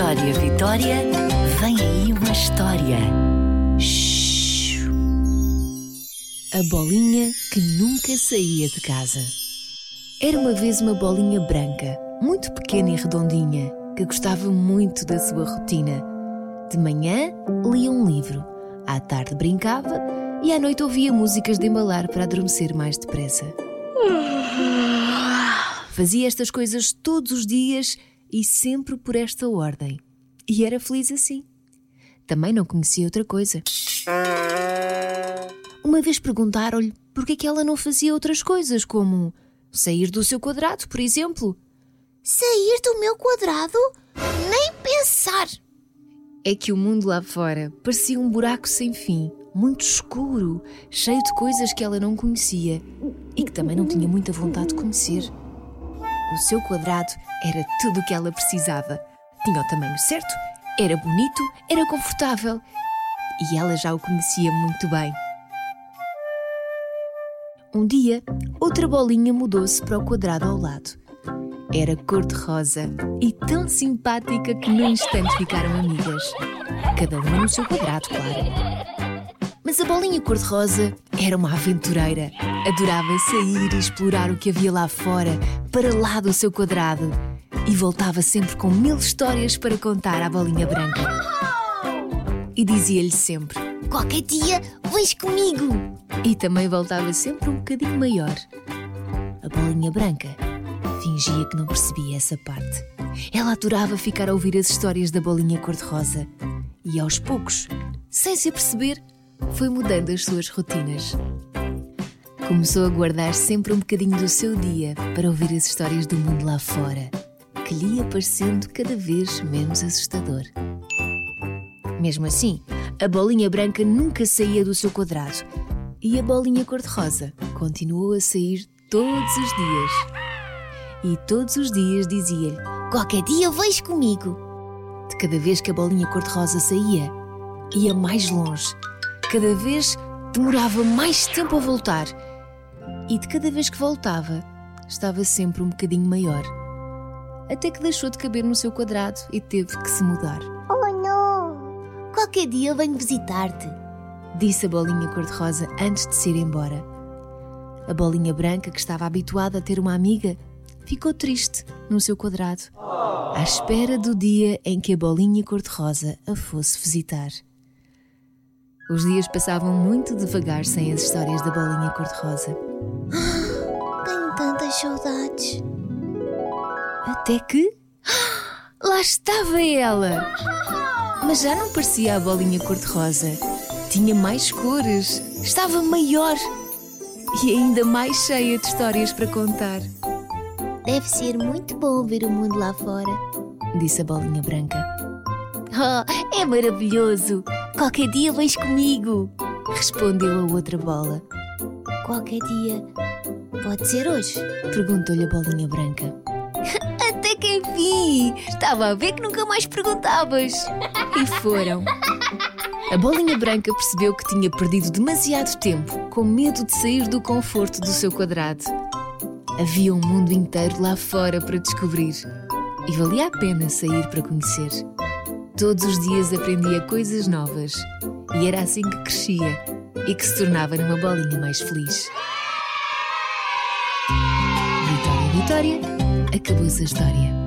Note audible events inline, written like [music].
Vitória, Vitória, vem aí uma história. Shhh. A bolinha que nunca saía de casa. Era uma vez uma bolinha branca, muito pequena e redondinha, que gostava muito da sua rotina. De manhã lia um livro, à tarde brincava e à noite ouvia músicas de embalar para adormecer mais depressa. Fazia estas coisas todos os dias e sempre por esta ordem. E era feliz assim. Também não conhecia outra coisa. Uma vez perguntaram-lhe por que é que ela não fazia outras coisas, como sair do seu quadrado, por exemplo. Sair do meu quadrado? Nem pensar! É que o mundo lá fora parecia um buraco sem fim, muito escuro, cheio de coisas que ela não conhecia e que também não tinha muita vontade de conhecer. O seu quadrado era tudo o que ela precisava. Tinha o tamanho certo, era bonito, era confortável e ela já o conhecia muito bem. Um dia, outra bolinha mudou-se para o quadrado ao lado. Era cor-de-rosa e tão simpática que no instante ficaram amigas. Cada uma no seu quadrado, claro. Mas a bolinha cor-de-rosa era uma aventureira. Adorava sair e explorar o que havia lá fora, para lá do seu quadrado. E voltava sempre com mil histórias para contar à bolinha branca. E dizia-lhe sempre: Qualquer dia vens comigo! E também voltava sempre um bocadinho maior. A bolinha branca fingia que não percebia essa parte. Ela adorava ficar a ouvir as histórias da bolinha cor-de-rosa. E aos poucos, sem se aperceber, foi mudando as suas rotinas. Começou a guardar sempre um bocadinho do seu dia para ouvir as histórias do mundo lá fora, que lhe ia parecendo cada vez menos assustador. Mesmo assim, a bolinha branca nunca saía do seu quadrado e a bolinha cor-de-rosa continuou a sair todos os dias. E todos os dias dizia-lhe: Qualquer dia vens comigo! De cada vez que a bolinha cor-de-rosa saía, ia mais longe. Cada vez demorava mais tempo a voltar. E de cada vez que voltava, estava sempre um bocadinho maior. Até que deixou de caber no seu quadrado e teve que se mudar. Oh não! Qualquer dia venho visitar-te. Disse a bolinha cor-de-rosa antes de se ir embora. A bolinha branca, que estava habituada a ter uma amiga, ficou triste no seu quadrado, à espera do dia em que a bolinha cor-de-rosa a fosse visitar. Os dias passavam muito devagar sem as histórias da bolinha cor-de-rosa. [gasps] Tenho tantas saudades. Até que. [gasps] Lá estava ela! Mas já não parecia a bolinha cor-de-rosa. Tinha mais cores, estava maior e ainda mais cheia de histórias para contar. Deve ser muito bom ver o mundo lá fora. Disse a bolinha branca. Oh, é maravilhoso! Qualquer dia vens comigo! Respondeu a outra bola. Qualquer dia. Pode ser hoje? Perguntou-lhe a bolinha branca. [laughs] Até que enfim! Estava a ver que nunca mais perguntavas. [laughs] E foram. A bolinha branca percebeu que tinha perdido demasiado tempo com medo de sair do conforto do seu quadrado. Havia um mundo inteiro lá fora para descobrir e valia a pena sair para conhecer. Todos os dias aprendia coisas novas e era assim que crescia e que se tornava numa bolinha mais feliz. Vitória, Vitória, acabou-se a história.